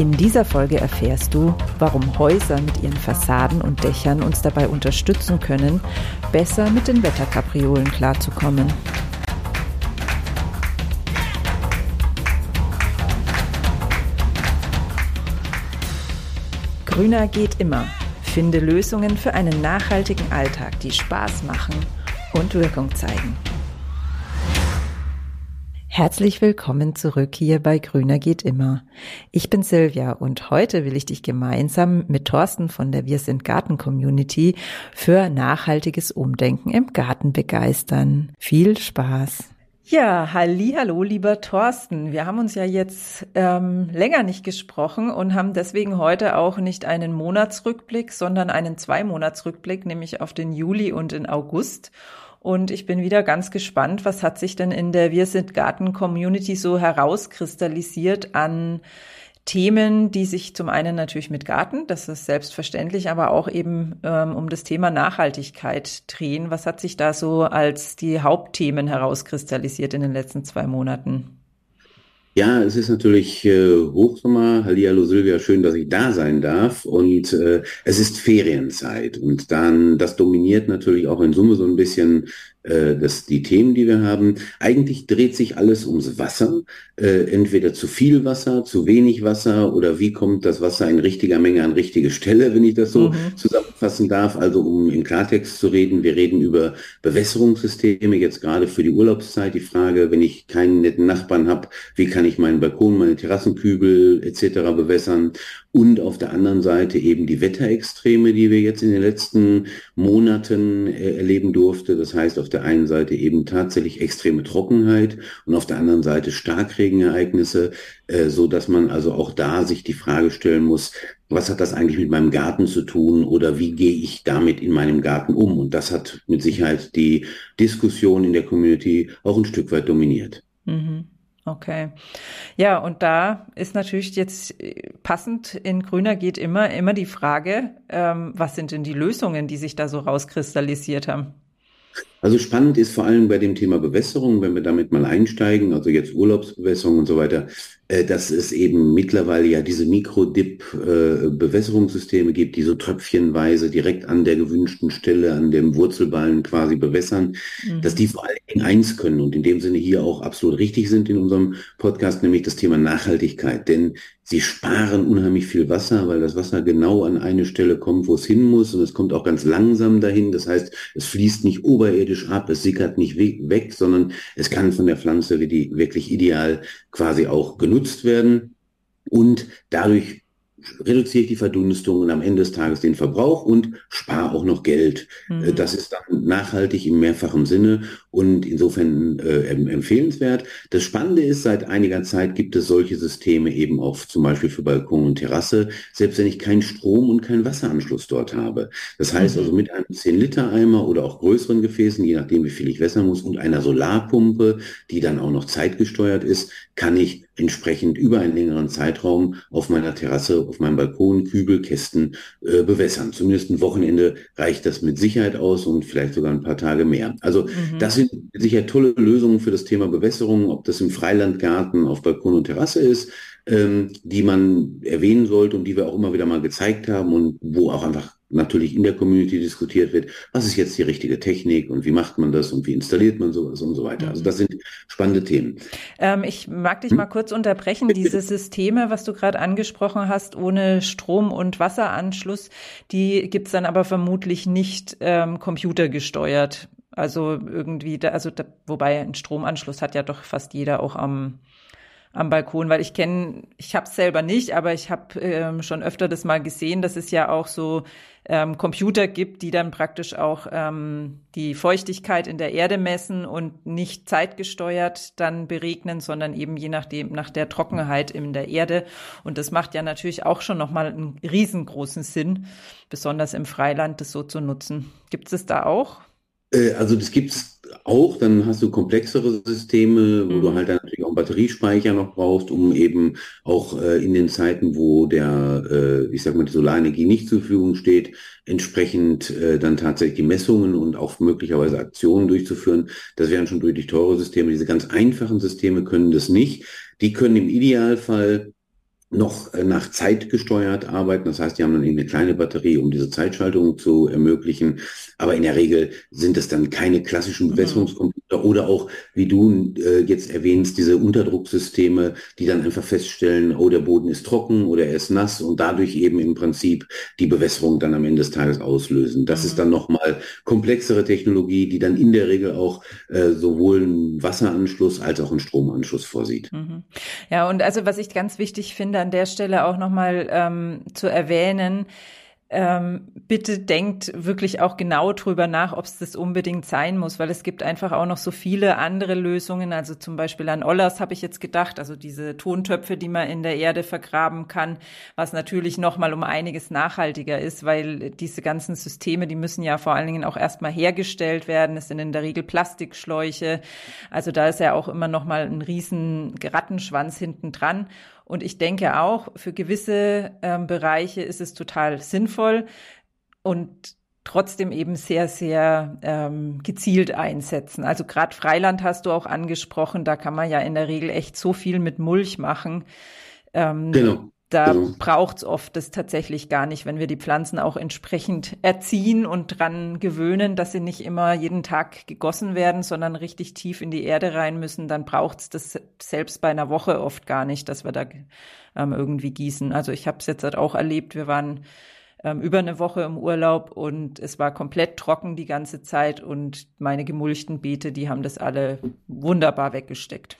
In dieser Folge erfährst du, warum Häuser mit ihren Fassaden und Dächern uns dabei unterstützen können, besser mit den Wetterkapriolen klarzukommen. Grüner geht immer. Finde Lösungen für einen nachhaltigen Alltag, die Spaß machen und Wirkung zeigen. Herzlich willkommen zurück hier bei Grüner geht immer. Ich bin Silvia und heute will ich dich gemeinsam mit Thorsten von der Wir sind Garten Community für nachhaltiges Umdenken im Garten begeistern. Viel Spaß! Ja, halli, hallo, lieber Thorsten. Wir haben uns ja jetzt ähm, länger nicht gesprochen und haben deswegen heute auch nicht einen Monatsrückblick, sondern einen Zwei-Monats-Rückblick, nämlich auf den Juli und den August. Und ich bin wieder ganz gespannt, was hat sich denn in der Wir sind Garten Community so herauskristallisiert an Themen, die sich zum einen natürlich mit Garten, das ist selbstverständlich, aber auch eben ähm, um das Thema Nachhaltigkeit drehen. Was hat sich da so als die Hauptthemen herauskristallisiert in den letzten zwei Monaten? Ja, es ist natürlich äh, Hochsommer. Hallihallo Silvia, schön, dass ich da sein darf. Und äh, es ist Ferienzeit. Und dann, das dominiert natürlich auch in Summe so ein bisschen äh, das, die Themen, die wir haben. Eigentlich dreht sich alles ums Wasser. Äh, entweder zu viel Wasser, zu wenig Wasser oder wie kommt das Wasser in richtiger Menge an richtige Stelle, wenn ich das so mhm. Zusammenfassen darf. Also um im Klartext zu reden, wir reden über Bewässerungssysteme, jetzt gerade für die Urlaubszeit. Die Frage, wenn ich keinen netten Nachbarn habe, wie kann ich meinen Balkon, meine Terrassenkübel etc. bewässern? Und auf der anderen Seite eben die Wetterextreme, die wir jetzt in den letzten Monaten äh, erleben durfte. Das heißt, auf der einen Seite eben tatsächlich extreme Trockenheit und auf der anderen Seite Starkregenereignisse, äh, so dass man also auch da sich die Frage stellen muss, was hat das eigentlich mit meinem Garten zu tun oder wie gehe ich damit in meinem Garten um? Und das hat mit Sicherheit die Diskussion in der Community auch ein Stück weit dominiert. Mhm. Okay. Ja, und da ist natürlich jetzt äh, passend in Grüner geht immer, immer die Frage, ähm, was sind denn die Lösungen, die sich da so rauskristallisiert haben? Also spannend ist vor allem bei dem Thema Bewässerung, wenn wir damit mal einsteigen, also jetzt Urlaubsbewässerung und so weiter, äh, dass es eben mittlerweile ja diese Mikrodip-Bewässerungssysteme gibt, die so tröpfchenweise direkt an der gewünschten Stelle, an dem Wurzelballen quasi bewässern, mhm. dass die vor allen Dingen eins können und in dem Sinne hier auch absolut richtig sind in unserem Podcast, nämlich das Thema Nachhaltigkeit. Denn Sie sparen unheimlich viel Wasser, weil das Wasser genau an eine Stelle kommt, wo es hin muss. Und es kommt auch ganz langsam dahin. Das heißt, es fließt nicht oberirdisch ab, es sickert nicht weg, sondern es kann von der Pflanze wirklich ideal quasi auch genutzt werden. Und dadurch reduziere ich die Verdunstung und am Ende des Tages den Verbrauch und spare auch noch Geld. Mhm. Äh, das ist dann nachhaltig im mehrfachen Sinne und insofern äh, empfehlenswert. Das Spannende ist, seit einiger Zeit gibt es solche Systeme eben auch zum Beispiel für Balkon und Terrasse, selbst wenn ich keinen Strom und keinen Wasseranschluss dort habe. Das heißt mhm. also mit einem 10-Liter-Eimer oder auch größeren Gefäßen, je nachdem wie viel ich wässern muss, und einer Solarpumpe, die dann auch noch zeitgesteuert ist, kann ich entsprechend über einen längeren Zeitraum auf meiner Terrasse, auf meinem Balkon, Kübel, Kästen äh, bewässern. Zumindest ein Wochenende reicht das mit Sicherheit aus und vielleicht sogar ein paar Tage mehr. Also mhm. das sind sicher tolle Lösungen für das Thema Bewässerung, ob das im Freilandgarten, auf Balkon und Terrasse ist, ähm, die man erwähnen sollte und die wir auch immer wieder mal gezeigt haben und wo auch einfach natürlich in der Community diskutiert wird, was ist jetzt die richtige Technik und wie macht man das und wie installiert man sowas und so weiter. Also das sind spannende Themen. Ähm, ich mag dich hm? mal kurz unterbrechen. Diese Systeme, was du gerade angesprochen hast, ohne Strom- und Wasseranschluss, die gibt's dann aber vermutlich nicht ähm, computergesteuert. Also irgendwie, da, also da, wobei ein Stromanschluss hat ja doch fast jeder auch am am Balkon, weil ich kenne, ich habe es selber nicht, aber ich habe ähm, schon öfter das mal gesehen, dass es ja auch so ähm, Computer gibt, die dann praktisch auch ähm, die Feuchtigkeit in der Erde messen und nicht zeitgesteuert dann beregnen, sondern eben je nachdem nach der Trockenheit in der Erde. Und das macht ja natürlich auch schon nochmal einen riesengroßen Sinn, besonders im Freiland das so zu nutzen. Gibt es da auch? Äh, also das gibt's auch, dann hast du komplexere Systeme, wo mhm. du halt dann natürlich auch einen Batteriespeicher noch brauchst, um eben auch äh, in den Zeiten, wo der, äh, ich sag mal, die Solarenergie nicht zur Verfügung steht, entsprechend äh, dann tatsächlich die Messungen und auch möglicherweise Aktionen durchzuführen. Das wären schon deutlich teure Systeme. Diese ganz einfachen Systeme können das nicht. Die können im Idealfall noch äh, nach Zeit gesteuert arbeiten. Das heißt, die haben dann eben eine kleine Batterie, um diese Zeitschaltung zu ermöglichen. Aber in der Regel sind es dann keine klassischen mhm. Oder auch, wie du äh, jetzt erwähnst, diese Unterdrucksysteme, die dann einfach feststellen, oh, der Boden ist trocken oder er ist nass und dadurch eben im Prinzip die Bewässerung dann am Ende des Tages auslösen. Das mhm. ist dann nochmal komplexere Technologie, die dann in der Regel auch äh, sowohl einen Wasseranschluss als auch einen Stromanschluss vorsieht. Mhm. Ja, und also was ich ganz wichtig finde, an der Stelle auch nochmal ähm, zu erwähnen, ähm, bitte denkt wirklich auch genau drüber nach, ob es das unbedingt sein muss, weil es gibt einfach auch noch so viele andere Lösungen. Also zum Beispiel an Ollers habe ich jetzt gedacht, also diese Tontöpfe, die man in der Erde vergraben kann, was natürlich nochmal um einiges nachhaltiger ist, weil diese ganzen Systeme, die müssen ja vor allen Dingen auch erstmal hergestellt werden. Es sind in der Regel Plastikschläuche. Also da ist ja auch immer nochmal ein riesen Rattenschwanz hinten dran. Und ich denke auch, für gewisse ähm, Bereiche ist es total sinnvoll und trotzdem eben sehr, sehr ähm, gezielt einsetzen. Also gerade Freiland hast du auch angesprochen, da kann man ja in der Regel echt so viel mit Mulch machen. Ähm, genau. Da genau. braucht's oft das tatsächlich gar nicht, wenn wir die Pflanzen auch entsprechend erziehen und dran gewöhnen, dass sie nicht immer jeden Tag gegossen werden, sondern richtig tief in die Erde rein müssen, dann braucht's das selbst bei einer Woche oft gar nicht, dass wir da ähm, irgendwie gießen. Also ich habe es jetzt halt auch erlebt, wir waren ähm, über eine Woche im Urlaub und es war komplett trocken die ganze Zeit und meine gemulchten Beete, die haben das alle wunderbar weggesteckt.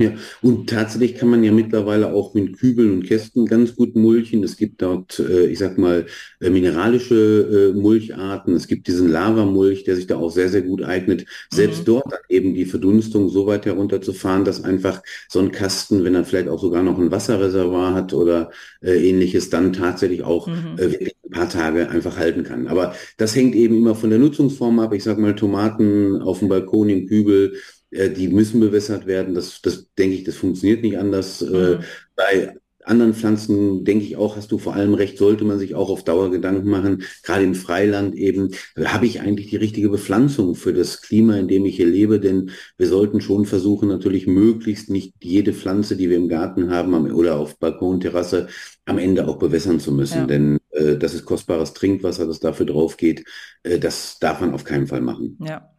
Ja, und tatsächlich kann man ja mittlerweile auch mit Kübeln und Kästen ganz gut mulchen. Es gibt dort, äh, ich sag mal, äh, mineralische äh, Mulcharten. Es gibt diesen Lavamulch, der sich da auch sehr, sehr gut eignet. Selbst mhm. dort dann eben die Verdunstung so weit herunterzufahren, dass einfach so ein Kasten, wenn er vielleicht auch sogar noch ein Wasserreservoir hat oder ähnliches, dann tatsächlich auch mhm. wirklich ein paar Tage einfach halten kann. Aber das hängt eben immer von der Nutzungsform ab. Ich sag mal, Tomaten auf dem Balkon im Kübel die müssen bewässert werden. Das, das denke ich, das funktioniert nicht anders. Äh, mhm. bei anderen Pflanzen, denke ich auch, hast du vor allem recht, sollte man sich auch auf Dauer Gedanken machen. Gerade im Freiland eben, habe ich eigentlich die richtige Bepflanzung für das Klima, in dem ich hier lebe? Denn wir sollten schon versuchen, natürlich möglichst nicht jede Pflanze, die wir im Garten haben oder auf Balkon, Terrasse, am Ende auch bewässern zu müssen. Ja. Denn äh, das ist kostbares Trinkwasser, das dafür drauf geht. Äh, das darf man auf keinen Fall machen. Ja.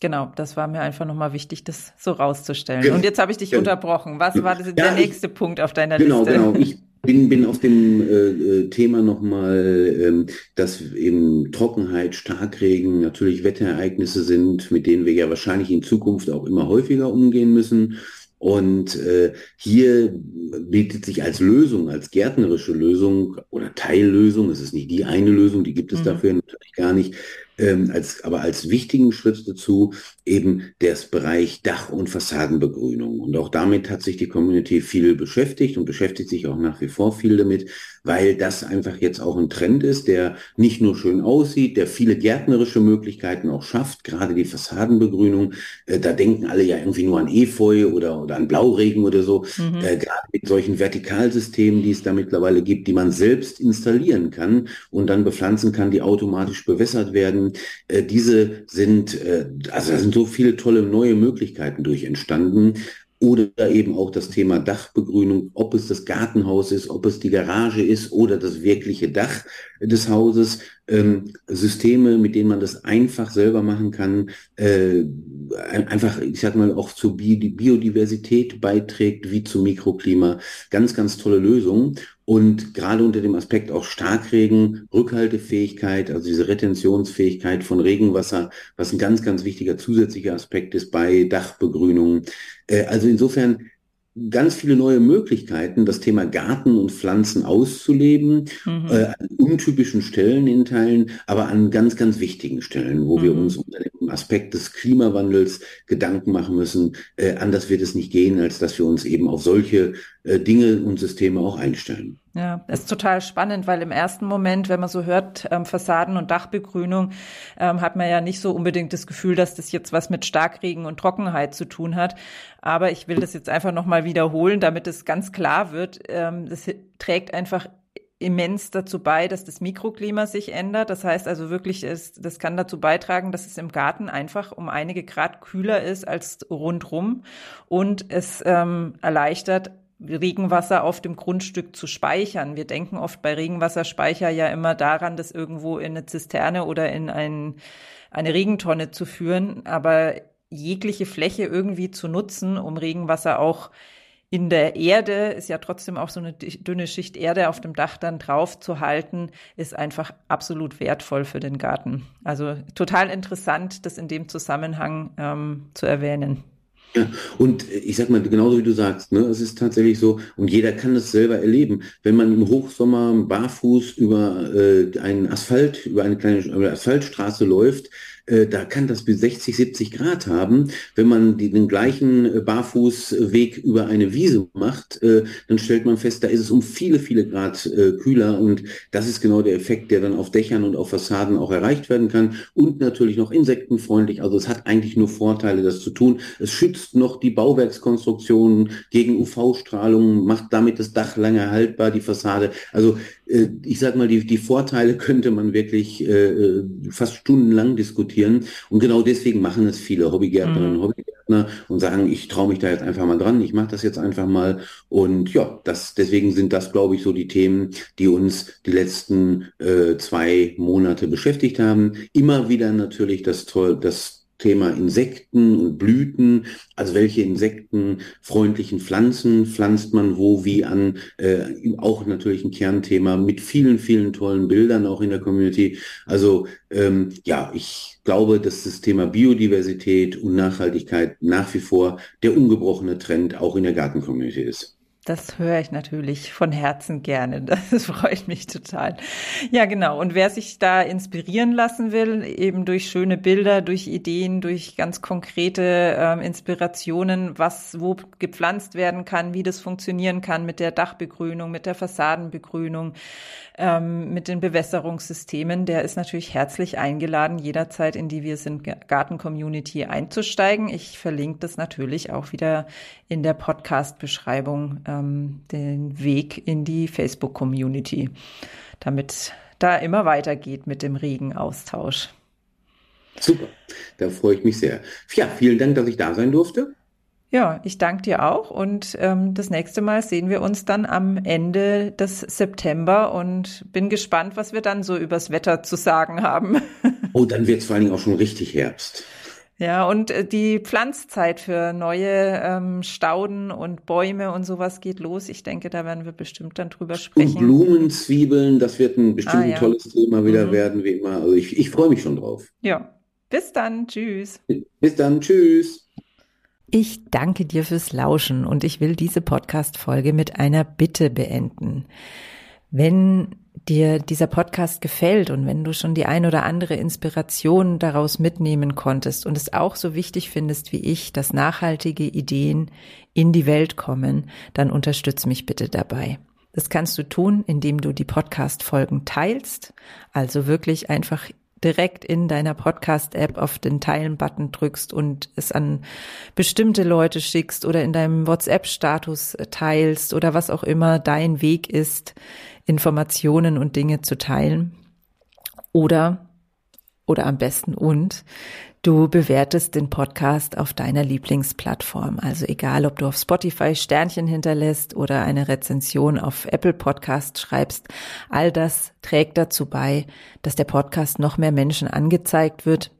Genau, das war mir einfach nochmal wichtig, das so rauszustellen. Genau. Und jetzt habe ich dich genau. unterbrochen. Was war ja, der nächste ich, Punkt auf deiner genau, Liste? Genau, genau. Ich bin, bin auf dem äh, äh, Thema nochmal, ähm, dass eben Trockenheit, Starkregen natürlich Wetterereignisse sind, mit denen wir ja wahrscheinlich in Zukunft auch immer häufiger umgehen müssen. Und äh, hier bietet sich als Lösung, als gärtnerische Lösung oder Teillösung, es ist nicht die eine Lösung, die gibt es mhm. dafür natürlich gar nicht, ähm, als, aber als wichtigen Schritt dazu eben das Bereich Dach- und Fassadenbegrünung. Und auch damit hat sich die Community viel beschäftigt und beschäftigt sich auch nach wie vor viel damit, weil das einfach jetzt auch ein Trend ist, der nicht nur schön aussieht, der viele gärtnerische Möglichkeiten auch schafft, gerade die Fassadenbegrünung. Äh, da denken alle ja irgendwie nur an Efeu oder, oder an Blauregen oder so. Mhm. Äh, gerade mit solchen Vertikalsystemen, die es da mittlerweile gibt, die man selbst installieren kann und dann bepflanzen kann, die automatisch bewässert werden. Äh, diese sind, äh, also da sind so viele tolle neue Möglichkeiten durch entstanden. Oder eben auch das Thema Dachbegrünung, ob es das Gartenhaus ist, ob es die Garage ist oder das wirkliche Dach des Hauses. Ähm, Systeme, mit denen man das einfach selber machen kann, äh, einfach, ich sag mal, auch zur Biodiversität beiträgt, wie zum Mikroklima. Ganz, ganz tolle Lösungen. Und gerade unter dem Aspekt auch Starkregen, Rückhaltefähigkeit, also diese Retentionsfähigkeit von Regenwasser, was ein ganz, ganz wichtiger zusätzlicher Aspekt ist bei Dachbegrünungen. Äh, also insofern ganz viele neue Möglichkeiten, das Thema Garten und Pflanzen auszuleben, mhm. äh, an untypischen Stellen in Teilen, aber an ganz, ganz wichtigen Stellen, wo mhm. wir uns unter dem Aspekt des Klimawandels Gedanken machen müssen. Äh, anders wird es nicht gehen, als dass wir uns eben auf solche äh, Dinge und Systeme auch einstellen. Ja, ist total spannend, weil im ersten Moment, wenn man so hört, ähm, Fassaden und Dachbegrünung, ähm, hat man ja nicht so unbedingt das Gefühl, dass das jetzt was mit Starkregen und Trockenheit zu tun hat. Aber ich will das jetzt einfach nochmal wiederholen, damit es ganz klar wird. Ähm, das trägt einfach immens dazu bei, dass das Mikroklima sich ändert. Das heißt also wirklich, es, das kann dazu beitragen, dass es im Garten einfach um einige Grad kühler ist als rundrum und es ähm, erleichtert Regenwasser auf dem Grundstück zu speichern. Wir denken oft bei Regenwasserspeicher ja immer daran, das irgendwo in eine Zisterne oder in ein, eine Regentonne zu führen, aber jegliche Fläche irgendwie zu nutzen, um Regenwasser auch in der Erde, ist ja trotzdem auch so eine dünne Schicht Erde auf dem Dach dann drauf zu halten, ist einfach absolut wertvoll für den Garten. Also total interessant, das in dem Zusammenhang ähm, zu erwähnen. Ja, und ich sag mal, genauso wie du sagst, ne, es ist tatsächlich so, und jeder kann das selber erleben. Wenn man im Hochsommer barfuß über äh, einen Asphalt, über eine kleine über Asphaltstraße läuft, äh, da kann das bis 60, 70 Grad haben. Wenn man den gleichen äh, Barfußweg über eine Wiese macht, äh, dann stellt man fest, da ist es um viele, viele Grad äh, kühler und das ist genau der Effekt, der dann auf Dächern und auf Fassaden auch erreicht werden kann und natürlich noch insektenfreundlich. Also es hat eigentlich nur Vorteile, das zu tun. Es schützt noch die Bauwerkskonstruktionen gegen UV-Strahlung, macht damit das Dach lange haltbar, die Fassade. Also äh, ich sag mal, die, die Vorteile könnte man wirklich äh, fast stundenlang diskutieren. Und genau deswegen machen es viele Hobbygärtnerinnen und mhm. Hobbygärtner und sagen, ich traue mich da jetzt einfach mal dran, ich mache das jetzt einfach mal. Und ja, das, deswegen sind das, glaube ich, so die Themen, die uns die letzten äh, zwei Monate beschäftigt haben. Immer wieder natürlich das das Thema Insekten und Blüten, also welche insektenfreundlichen Pflanzen pflanzt man wo, wie an, äh, auch natürlich ein Kernthema mit vielen, vielen tollen Bildern auch in der Community. Also ähm, ja, ich glaube, dass das Thema Biodiversität und Nachhaltigkeit nach wie vor der ungebrochene Trend auch in der Gartencommunity ist. Das höre ich natürlich von Herzen gerne. Das freut mich total. Ja, genau. Und wer sich da inspirieren lassen will, eben durch schöne Bilder, durch Ideen, durch ganz konkrete äh, Inspirationen, was wo gepflanzt werden kann, wie das funktionieren kann mit der Dachbegrünung, mit der Fassadenbegrünung, ähm, mit den Bewässerungssystemen, der ist natürlich herzlich eingeladen, jederzeit in die Wir sind Garten-Community einzusteigen. Ich verlinke das natürlich auch wieder in der Podcast-Beschreibung, ähm, den Weg in die Facebook-Community, damit da immer weitergeht mit dem regen Austausch. Super, da freue ich mich sehr. Ja, vielen Dank, dass ich da sein durfte. Ja, ich danke dir auch und ähm, das nächste Mal sehen wir uns dann am Ende des September und bin gespannt, was wir dann so übers Wetter zu sagen haben. oh, dann wird es vor allen Dingen auch schon richtig Herbst. Ja, und äh, die Pflanzzeit für neue ähm, Stauden und Bäume und sowas geht los. Ich denke, da werden wir bestimmt dann drüber sprechen. Und Blumen, Zwiebeln, das wird ein bestimmt ah, ja. tolles Thema wieder mhm. werden, wie immer. Also ich, ich freue mich schon drauf. Ja, bis dann. Tschüss. Bis dann. Tschüss. Ich danke dir fürs Lauschen und ich will diese Podcast-Folge mit einer Bitte beenden. Wenn dir dieser Podcast gefällt und wenn du schon die ein oder andere Inspiration daraus mitnehmen konntest und es auch so wichtig findest wie ich, dass nachhaltige Ideen in die Welt kommen, dann unterstütz mich bitte dabei. Das kannst du tun, indem du die Podcast-Folgen teilst, also wirklich einfach direkt in deiner Podcast-App auf den Teilen-Button drückst und es an bestimmte Leute schickst oder in deinem WhatsApp-Status teilst oder was auch immer dein Weg ist, Informationen und Dinge zu teilen. Oder, oder am besten und, Du bewertest den Podcast auf deiner Lieblingsplattform. Also egal, ob du auf Spotify Sternchen hinterlässt oder eine Rezension auf Apple Podcast schreibst, all das trägt dazu bei, dass der Podcast noch mehr Menschen angezeigt wird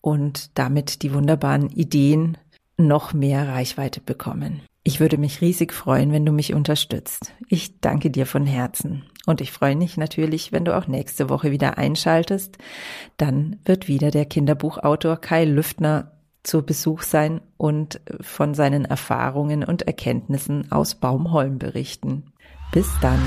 und damit die wunderbaren Ideen noch mehr Reichweite bekommen. Ich würde mich riesig freuen, wenn du mich unterstützt. Ich danke dir von Herzen. Und ich freue mich natürlich, wenn du auch nächste Woche wieder einschaltest. Dann wird wieder der Kinderbuchautor Kai Lüftner zu Besuch sein und von seinen Erfahrungen und Erkenntnissen aus Baumholm berichten. Bis dann.